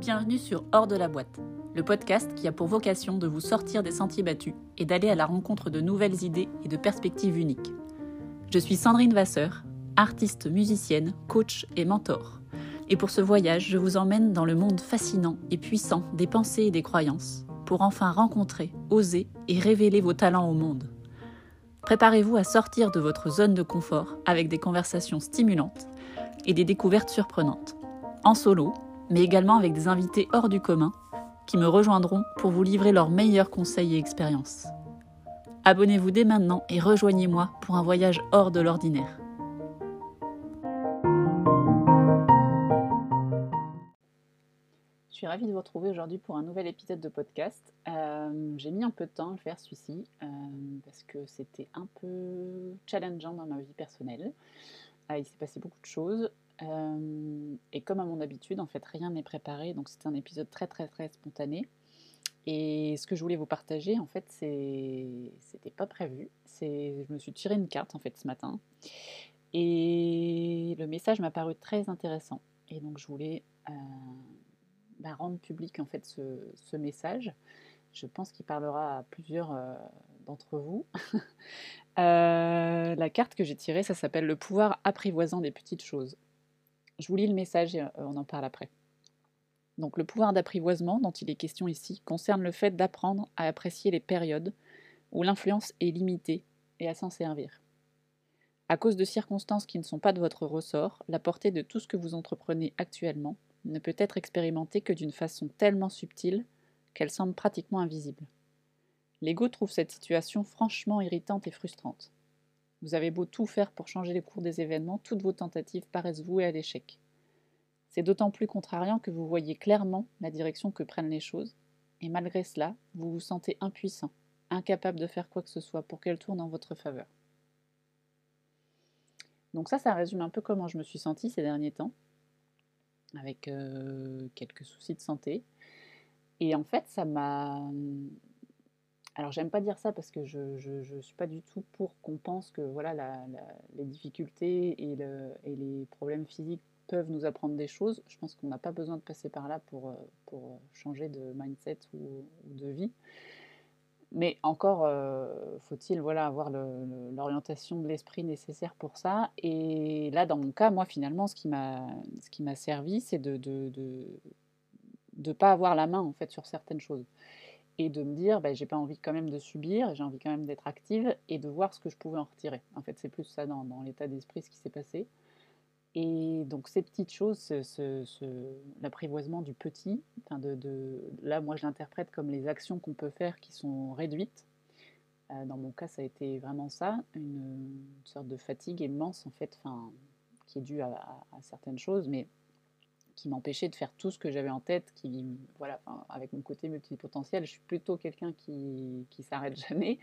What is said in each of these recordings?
Bienvenue sur Hors de la boîte, le podcast qui a pour vocation de vous sortir des sentiers battus et d'aller à la rencontre de nouvelles idées et de perspectives uniques. Je suis Sandrine Vasseur, artiste musicienne, coach et mentor. Et pour ce voyage, je vous emmène dans le monde fascinant et puissant des pensées et des croyances, pour enfin rencontrer, oser et révéler vos talents au monde. Préparez-vous à sortir de votre zone de confort avec des conversations stimulantes et des découvertes surprenantes, en solo, mais également avec des invités hors du commun qui me rejoindront pour vous livrer leurs meilleurs conseils et expériences. Abonnez-vous dès maintenant et rejoignez-moi pour un voyage hors de l'ordinaire. Je suis ravie de vous retrouver aujourd'hui pour un nouvel épisode de podcast. Euh, j'ai mis un peu de temps à faire celui-ci euh, parce que c'était un peu challengeant dans ma vie personnelle. Ah, il s'est passé beaucoup de choses. Euh, et comme à mon habitude, en fait, rien n'est préparé. Donc c'est un épisode très très très spontané. Et ce que je voulais vous partager, en fait, c'est, c'était pas prévu. Je me suis tiré une carte en fait ce matin, et le message m'a paru très intéressant. Et donc je voulais euh, bah, rendre public en fait ce, message. Je pense qu'il parlera à plusieurs euh, d'entre vous. La carte que j'ai tirée, ça s'appelle le pouvoir apprivoisant des petites choses. Je vous lis le message et euh, on en parle après. Donc le pouvoir d'apprivoisement dont il est question ici concerne le fait d'apprendre à apprécier les périodes où l'influence est limitée et à s'en servir. À cause de circonstances qui ne sont pas de votre ressort, la portée de tout ce que vous entreprenez actuellement ne peut être expérimentée que d'une façon tellement subtile qu'elle semble pratiquement invisible. L'ego trouve cette situation franchement irritante et frustrante. Vous avez beau tout faire pour changer les cours des événements, toutes vos tentatives paraissent vouées à l'échec. C'est d'autant plus contrariant que vous voyez clairement la direction que prennent les choses, et malgré cela, vous vous sentez impuissant, incapable de faire quoi que ce soit pour qu'elles tournent en votre faveur. Donc ça, ça résume un peu comment je me suis sentie ces derniers temps, avec euh, quelques soucis de santé. Et en fait, ça m'a alors j'aime pas dire ça parce que je ne suis pas du tout pour qu'on pense que voilà les difficultés et, les problèmes physiques peuvent nous apprendre des choses. Je pense qu'on n'a pas besoin de passer par là pour, pour changer de mindset ou, de vie. Mais encore euh, faut-il voilà, avoir l'orientation de l'esprit nécessaire pour ça. Et là, dans mon cas, moi finalement, ce qui m'a servi, c'est de ne de, de, pas avoir la main en fait sur certaines choses et de me dire bah, j'ai pas envie quand même de subir, j'ai envie quand même d'être active et de voir ce que je pouvais en retirer. En fait, c'est plus ça dans, l'état d'esprit ce qui s'est passé. Et donc ces petites choses, ce, l'apprivoisement du petit, enfin de, là moi je l'interprète comme les actions qu'on peut faire qui sont réduites. Euh, dans mon cas, ça a été vraiment ça, une, sorte de fatigue immense en fait, qui est due à, à certaines choses, mais qui m'empêchait de faire tout ce que j'avais en tête, qui, voilà, avec mon côté multipotentiel, je suis plutôt quelqu'un qui, qui s'arrête jamais,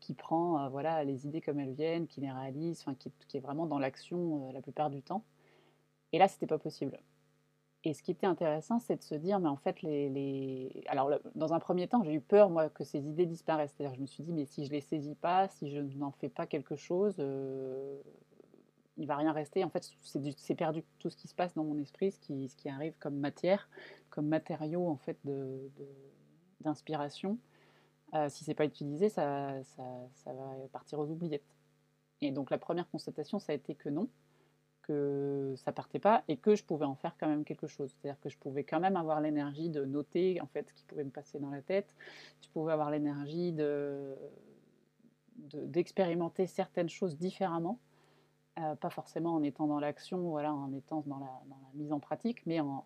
qui prend euh, voilà, les idées comme elles viennent, qui les réalise, qui, qui est vraiment dans l'action euh, la plupart du temps. Et là, c'était pas possible. Et ce qui était intéressant, c'est de se dire, mais en fait, les, les... alors dans un premier temps, j'ai eu peur moi que ces idées disparaissent. C'est-à-dire, je me suis dit, mais si je les saisis pas, si je n'en fais pas quelque chose, euh, il va rien rester. En fait, c'est perdu tout ce qui se passe dans mon esprit, ce qui, ce qui arrive comme matière, comme matériau en fait d'inspiration. De, euh, si c'est pas utilisé, ça, ça, ça, va partir aux oubliettes. Et donc la première constatation, ça a été que non, que ça partait pas et que je pouvais en faire quand même quelque chose. C'est-à-dire que je pouvais quand même avoir l'énergie de noter en fait ce qui pouvait me passer dans la tête. Je pouvais avoir l'énergie de d'expérimenter certaines choses différemment euh, pas forcément en étant dans l'action, voilà, en étant dans la, mise en pratique, mais en,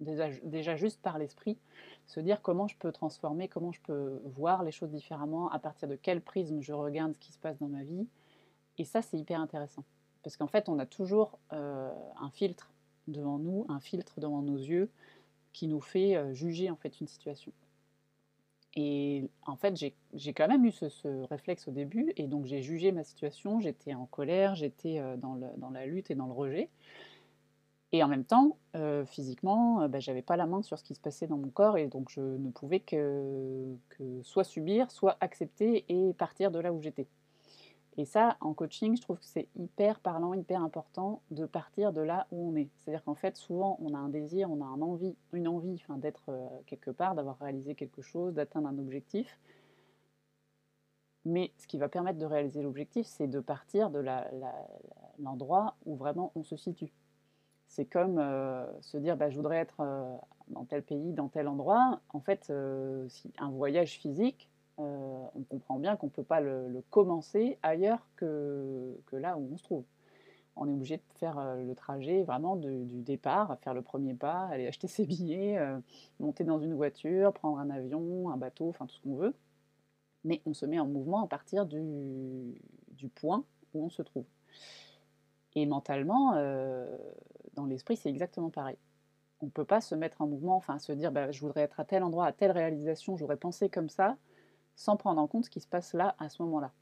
déjà, juste par l'esprit, se dire comment je peux transformer, comment je peux voir les choses différemment, à partir de quel prisme je regarde ce qui se passe dans ma vie. Et ça, c'est hyper intéressant. Parce qu'en fait, on a toujours euh, un filtre devant nous, un filtre devant nos yeux, qui nous fait euh, juger en fait une situation. Et en fait, j'ai quand même eu ce, réflexe au début, et donc j'ai jugé ma situation, j'étais en colère, j'étais euh, dans, la lutte et dans le rejet. Et en même temps, euh, physiquement, euh, bah, j'avais pas la main sur ce qui se passait dans mon corps, et donc je ne pouvais que soit subir, soit accepter et partir de là où j'étais. Et ça, en coaching, je trouve que c'est hyper parlant, hyper important de partir de là où on est. C'est-à-dire qu'en fait, souvent, on a un désir, on a un envie, une envie d'être euh, quelque part, d'avoir réalisé quelque chose, d'atteindre un objectif. Mais ce qui va permettre de réaliser l'objectif, c'est de partir de l'endroit où vraiment on se situe. C'est comme euh, se dire, bah, je voudrais être euh, dans tel pays, dans tel endroit. En fait, un voyage physique, euh, on comprend bien qu'on ne peut pas le, commencer ailleurs que, là où on se trouve. On est obligé de faire euh, le trajet vraiment du départ, faire le premier pas, aller acheter ses billets, euh, monter dans une voiture, prendre un avion, un bateau, enfin tout ce qu'on veut. Mais on se met en mouvement à partir du, point où on se trouve. Et mentalement, dans l'esprit, c'est exactement pareil on ne peut pas se mettre en mouvement, enfin se dire bah, je voudrais être à tel endroit, à telle réalisation, j'aurais pensé comme ça, sans prendre en compte ce qui se passe là, à ce moment-là.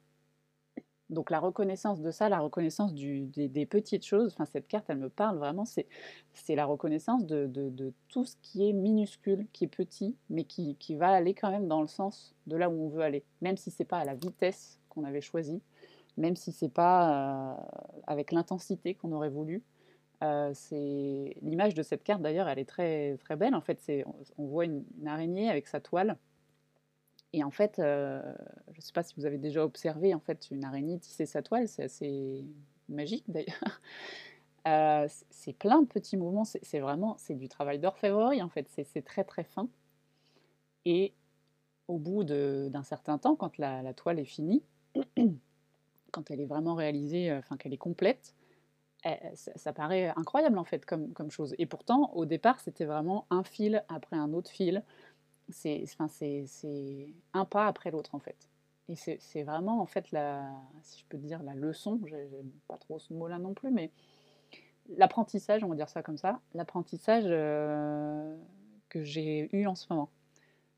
Donc la reconnaissance de ça, la reconnaissance des, petites choses, enfin cette carte elle me parle vraiment, c'est la reconnaissance de, tout ce qui est minuscule, qui est petit, mais qui, va aller quand même dans le sens de là où on veut aller, même si c'est pas à la vitesse qu'on avait choisi, même si c'est pas euh, avec l'intensité qu'on aurait voulu. Euh, c'est l'image de cette carte d'ailleurs, elle est très très belle. En fait, on, voit une araignée avec sa toile et en fait, euh, je ne sais pas si vous avez déjà observé en fait une araignée tisser sa toile, c'est assez magique d'ailleurs. Euh, c'est plein de petits mouvements, c'est vraiment c'est du travail d'orfèvrerie en fait, c'est très très fin. Et au bout d'un certain temps, quand la, toile est finie, quand elle est vraiment réalisée, euh, enfin qu'elle est complète, eh, ça, paraît incroyable en fait comme, comme chose. Et pourtant, au départ, c'était vraiment un fil après un autre fil c'est un pas après l'autre en fait. Et c'est vraiment en fait la, si je peux dire, la leçon, j'aime pas trop ce mot-là non plus, mais l'apprentissage, on va dire ça comme ça, l'apprentissage euh, que j'ai eu en ce moment.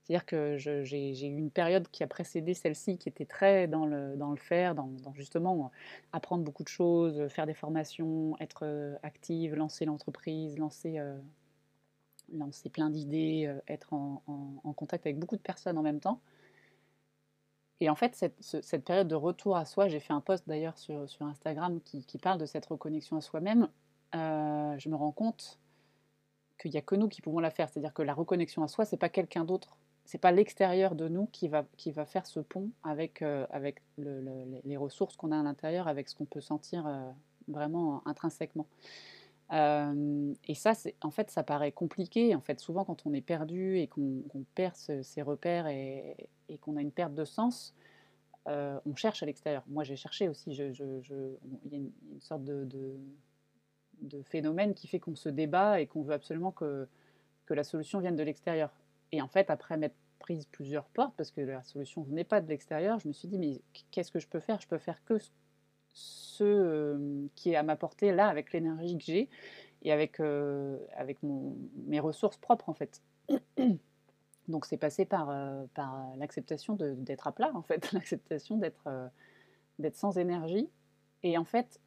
C'est-à-dire que j'ai eu une période qui a précédé celle-ci, qui était très dans le, dans le faire, dans, justement apprendre beaucoup de choses, faire des formations, être euh, active, lancer l'entreprise, lancer euh, lancer plein d'idées, euh, être en, contact avec beaucoup de personnes en même temps. Et en fait, cette, période de retour à soi, j'ai fait un post d'ailleurs sur, sur, Instagram qui, parle de cette reconnexion à soi-même. Euh, je me rends compte qu'il n'y a que nous qui pouvons la faire. C'est-à-dire que la reconnexion à soi, c'est pas quelqu'un d'autre, c'est pas l'extérieur de nous qui va, qui va faire ce pont avec, euh, avec les ressources qu'on a à l'intérieur, avec ce qu'on peut sentir vraiment intrinsèquement et ça, en fait, ça paraît compliqué. En fait, souvent, quand on est perdu et qu'on perd ses repères et, qu'on a une perte de sens, on cherche à l'extérieur. Moi, j'ai cherché aussi. il y a une, sorte de, phénomène qui fait qu'on se débat et qu'on veut absolument que, que la solution vienne de l'extérieur. Et en fait, après m'être prise plusieurs portes, parce que la solution venait pas de l'extérieur, je me suis dit, mais qu'est-ce que je peux faire? Je peux faire que ce euh, qui est à ma portée là avec l'énergie que j'ai et avec, euh, avec mon, mes ressources propres en fait. Donc c'est passé par, euh, par l'acceptation d'être à plat en fait, l'acceptation d'être d'être sans énergie. Et en fait,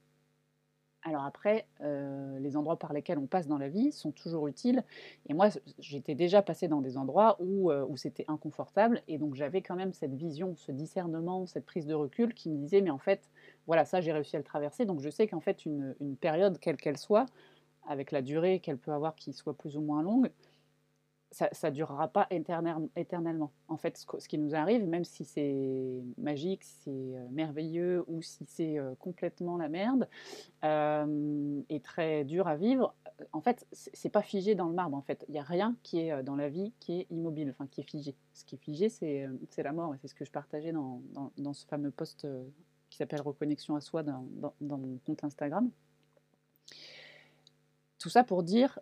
alors après, euh, les endroits par lesquels on passe dans la vie sont toujours utiles. Et moi, j'étais déjà passée dans des endroits où, euh, où c'était inconfortable. Et donc j'avais quand même cette vision, ce discernement, cette prise de recul qui me disait, mais en fait, voilà, ça, j'ai réussi à le traverser. Donc je sais qu'en fait, une période, quelle qu'elle soit, avec la durée qu'elle peut avoir qui soit plus ou moins longue, ça ne durera pas éternellement. En fait, ce, qui nous arrive, même si c'est magique, si c'est euh, merveilleux ou si c'est euh, complètement la merde euh, et très dur à vivre, en fait, c'est pas figé dans le marbre. En fait, il n'y a rien qui est dans la vie qui est immobile, enfin qui est figé. Ce qui est figé, c'est la mort. C'est ce que je partageais dans, ce fameux post qui s'appelle Reconnexion à soi dans, mon compte Instagram. Tout ça pour dire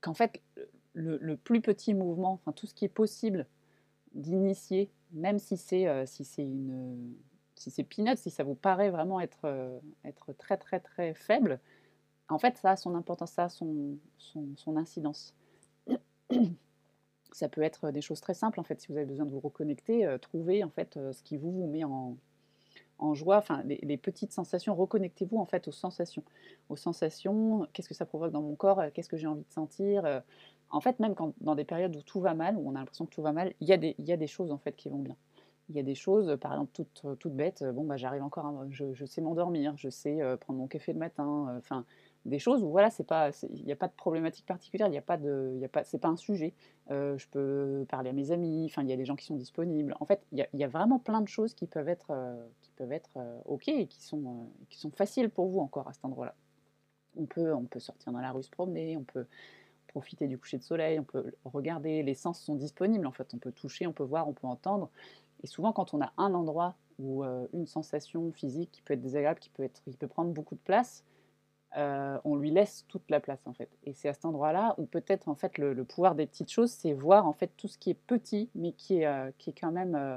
qu'en fait, le, plus petit mouvement, enfin tout ce qui est possible d'initier, même si c'est euh, si si si ça vous paraît vraiment être, euh, être très très très faible, en fait ça a son importance, ça a son, son, incidence. Ça peut être des choses très simples en fait, si vous avez besoin de vous reconnecter, euh, trouver en fait ce qui vous, vous met en, en joie, enfin les, petites sensations, reconnectez-vous en fait aux sensations, aux sensations, qu'est-ce que ça provoque dans mon corps, euh, qu'est-ce que j'ai envie de sentir. Euh. En fait, même quand, dans des périodes où tout va mal, où on a l'impression que tout va mal, il y, a des, y a des choses en fait qui vont bien. il y a des choses, par exemple, toutes, toutes bêtes, bon, bah, j'arrive encore, je, sais m'endormir, je sais prendre mon café le matin, enfin, des choses où voilà, c'est pas, il n'y a pas de problématique particulière, il n'y a pas de, il a pas, c'est pas un sujet. je peux parler à mes amis, enfin, il y a des gens qui sont disponibles. En fait, il y, y a vraiment plein de choses qui peuvent être, qui peuvent être ok et qui sont, qui sont faciles pour vous encore à cet endroit-là. On peut, on peut sortir dans la rue se promener, on peut profiter du coucher de soleil, on peut regarder, les sens sont disponibles en fait, on peut toucher, on peut voir, on peut entendre. Et souvent quand on a un endroit ou une sensation physique qui peut être désagréable, qui peut, être, qui peut prendre beaucoup de place, euh, on lui laisse toute la place en fait. Et c'est à cet endroit-là où peut-être en fait le, pouvoir des petites choses, c'est voir en fait tout ce qui est petit, mais qui est, euh, qui est quand même euh,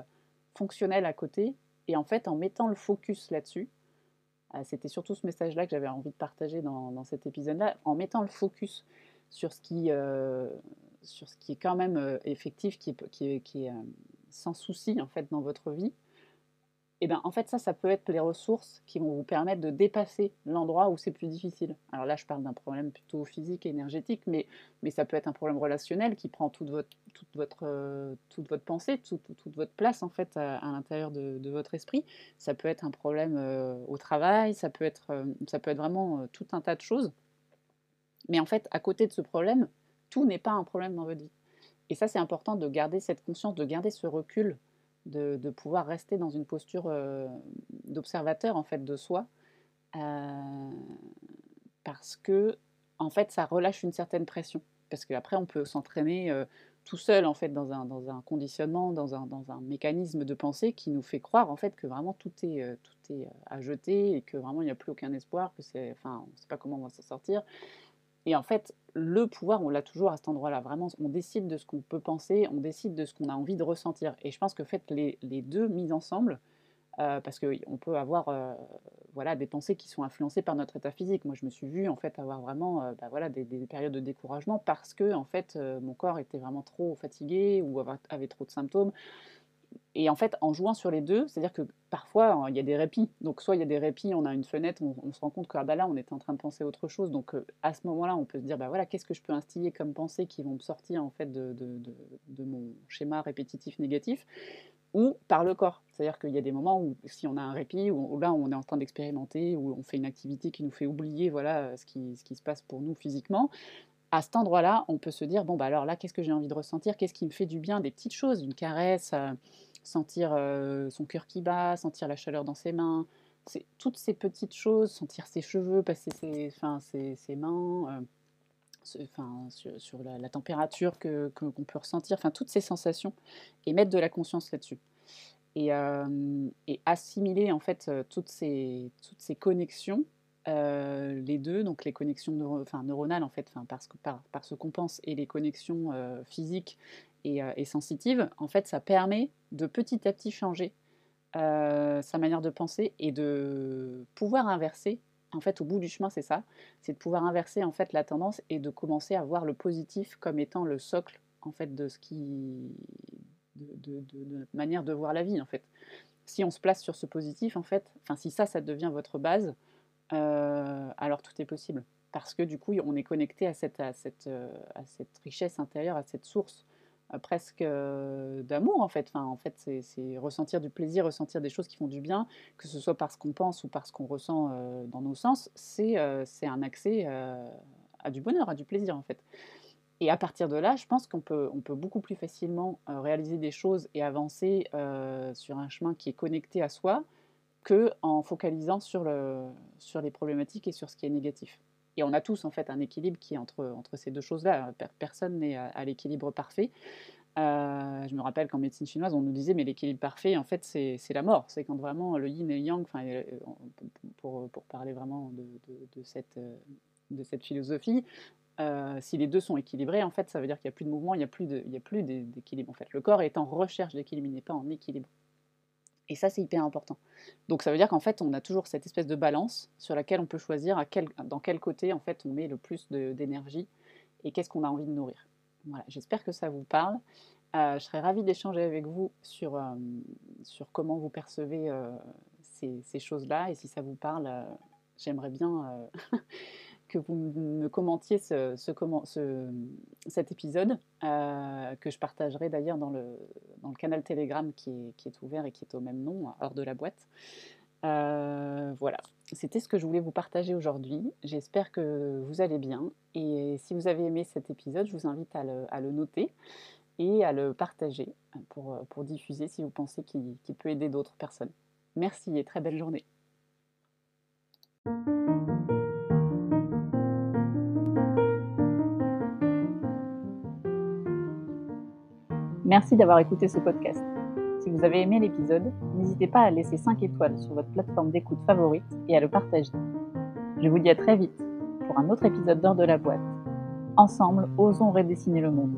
fonctionnel à côté. Et en fait, en mettant le focus là-dessus, c'était surtout ce message-là que j'avais envie de partager dans, cet épisode-là, en mettant le focus sur ce qui, sur ce qui est quand même effectif, qui est, qui est sans souci en fait dans votre vie et ben en fait ça, ça peut être les ressources qui vont vous permettre de dépasser l'endroit où c'est plus difficile. Alors là, je parle d'un problème plutôt physique et énergétique, mais, mais ça peut être un problème relationnel qui prend toute votre, toute votre, euh, toute votre pensée, toute, votre place en fait à, l'intérieur de, de, votre esprit. Ça peut être un problème euh, au travail, ça peut être, euh, ça peut être vraiment tout un tas de choses. Mais en fait, à côté de ce problème, tout n'est pas un problème dans votre vie. Et ça, c'est important de garder cette conscience, de garder ce recul de, pouvoir rester dans une posture euh, d'observateur en fait de soi, euh, parce que en fait ça relâche une certaine pression, parce qu'après on peut s'entraîner euh, tout seul en fait dans un, dans un conditionnement, dans un, dans un, mécanisme de pensée qui nous fait croire en fait que vraiment tout est, tout est à jeter et que vraiment il n'y a plus aucun espoir, que c'est, enfin on ne sait pas comment on va s'en sortir. Et en fait, le pouvoir, on l'a toujours à cet endroit-là. Vraiment, on décide de ce qu'on peut penser, on décide de ce qu'on a envie de ressentir. Et je pense que fait, les, deux mis ensemble, euh, parce qu'on peut avoir euh, voilà, des pensées qui sont influencées par notre état physique. Moi, je me suis vue en fait avoir vraiment euh, bah, voilà, des, périodes de découragement parce que en fait, mon corps était vraiment trop fatigué ou avait trop de symptômes et en fait, en jouant sur les deux, c'est-à-dire que parfois, hein, il y a des répits. Donc, soit il y a des répits, on a une fenêtre, on, se rend compte que ah bah là, on était en train de penser autre chose. Donc, euh, à ce moment-là, on peut se dire, bah voilà, qu'est-ce que je peux instiller comme pensée qui vont me sortir en fait de, de, mon schéma répétitif négatif ou par le corps. C'est-à-dire qu'il y a des moments où, si on a un répit, où, là, on est en train d'expérimenter, où on fait une activité qui nous fait oublier voilà, ce, qui, ce qui se passe pour nous physiquement, à cet endroit-là, on peut se dire, bon, bah alors là, qu'est-ce que j'ai envie de ressentir? Qu'est-ce qui me fait du bien? Des petites choses, une caresse. Euh, sentir euh, son cœur qui bat, sentir la chaleur dans ses mains, toutes ces petites choses, sentir ses cheveux, passer ses, enfin, ses, ses mains, euh, enfin, sur, la, température que, qu'on peut ressentir, enfin toutes ces sensations, et mettre de la conscience là-dessus. Et, et, assimiler en fait toutes ces, toutes ces connexions, les deux, donc les connexions neuronales en fait, parce que, par, ce qu'on pense, et les connexions physiques euh, et, sensitive, en fait, ça permet de petit à petit changer euh, sa manière de penser et de pouvoir inverser. En fait, au bout du chemin, c'est ça, c'est de pouvoir inverser en fait la tendance et de commencer à voir le positif comme étant le socle en fait de ce qui, de, notre manière de voir la vie en fait. Si on se place sur ce positif, en fait, enfin si ça, ça devient votre base, euh, alors tout est possible parce que du coup, on est connecté à cette, cette richesse intérieure, à cette source euh, presque euh, d'amour en fait. En fait, c'est ressentir du plaisir, ressentir des choses qui font du bien, que ce soit parce qu'on pense ou parce qu'on ressent euh, dans nos sens, c'est un accès à du bonheur, à du plaisir en fait. Et à partir de là, je pense qu'on peut, on peut beaucoup plus facilement réaliser des choses et avancer sur un chemin qui est connecté à soi que en focalisant sur, le, sur les problématiques et sur ce qui est négatif. Et on a tous en fait un équilibre qui est entre, ces deux choses-là. Personne n'est à, l'équilibre parfait. Euh, je me rappelle qu'en médecine chinoise, on nous disait mais l'équilibre parfait, en fait, c'est la mort. C'est quand vraiment le yin et le yang, euh, pour, parler vraiment de, euh, cette philosophie, si les deux sont équilibrés, en fait, ça veut dire qu'il n'y a plus de mouvement, il n'y a plus d'équilibre. En fait, le corps est en recherche d'équilibre, il n'est pas en équilibre. Et ça, c'est hyper important. Donc ça veut dire qu'en fait, on a toujours cette espèce de balance sur laquelle on peut choisir dans quel côté en fait on met le plus d'énergie et qu'est-ce qu'on a envie de nourrir. Voilà, j'espère que ça vous parle. Euh, je serais ravie d'échanger avec vous sur, euh, sur comment vous percevez euh, ces, ces choses-là et si ça vous parle, j'aimerais bien que vous me commentiez ce, cet épisode, euh, que je partagerai d'ailleurs dans le, dans le, canal Telegram qui est, ouvert et qui est au même nom, hors de la boîte. Euh, voilà, c'était ce que je voulais vous partager aujourd'hui. J'espère que vous allez bien. Et si vous avez aimé cet épisode, je vous invite à le, à le noter et à le partager pour, pour diffuser si vous pensez qu'il peut aider d'autres personnes. Merci et très belle journée. Merci d'avoir écouté ce podcast. Si vous avez aimé l'épisode, n'hésitez pas à laisser 5 étoiles sur votre plateforme d'écoute favorite et à le partager. Je vous dis à très vite pour un autre épisode d'Heure de la boîte. Ensemble, osons redessiner le monde.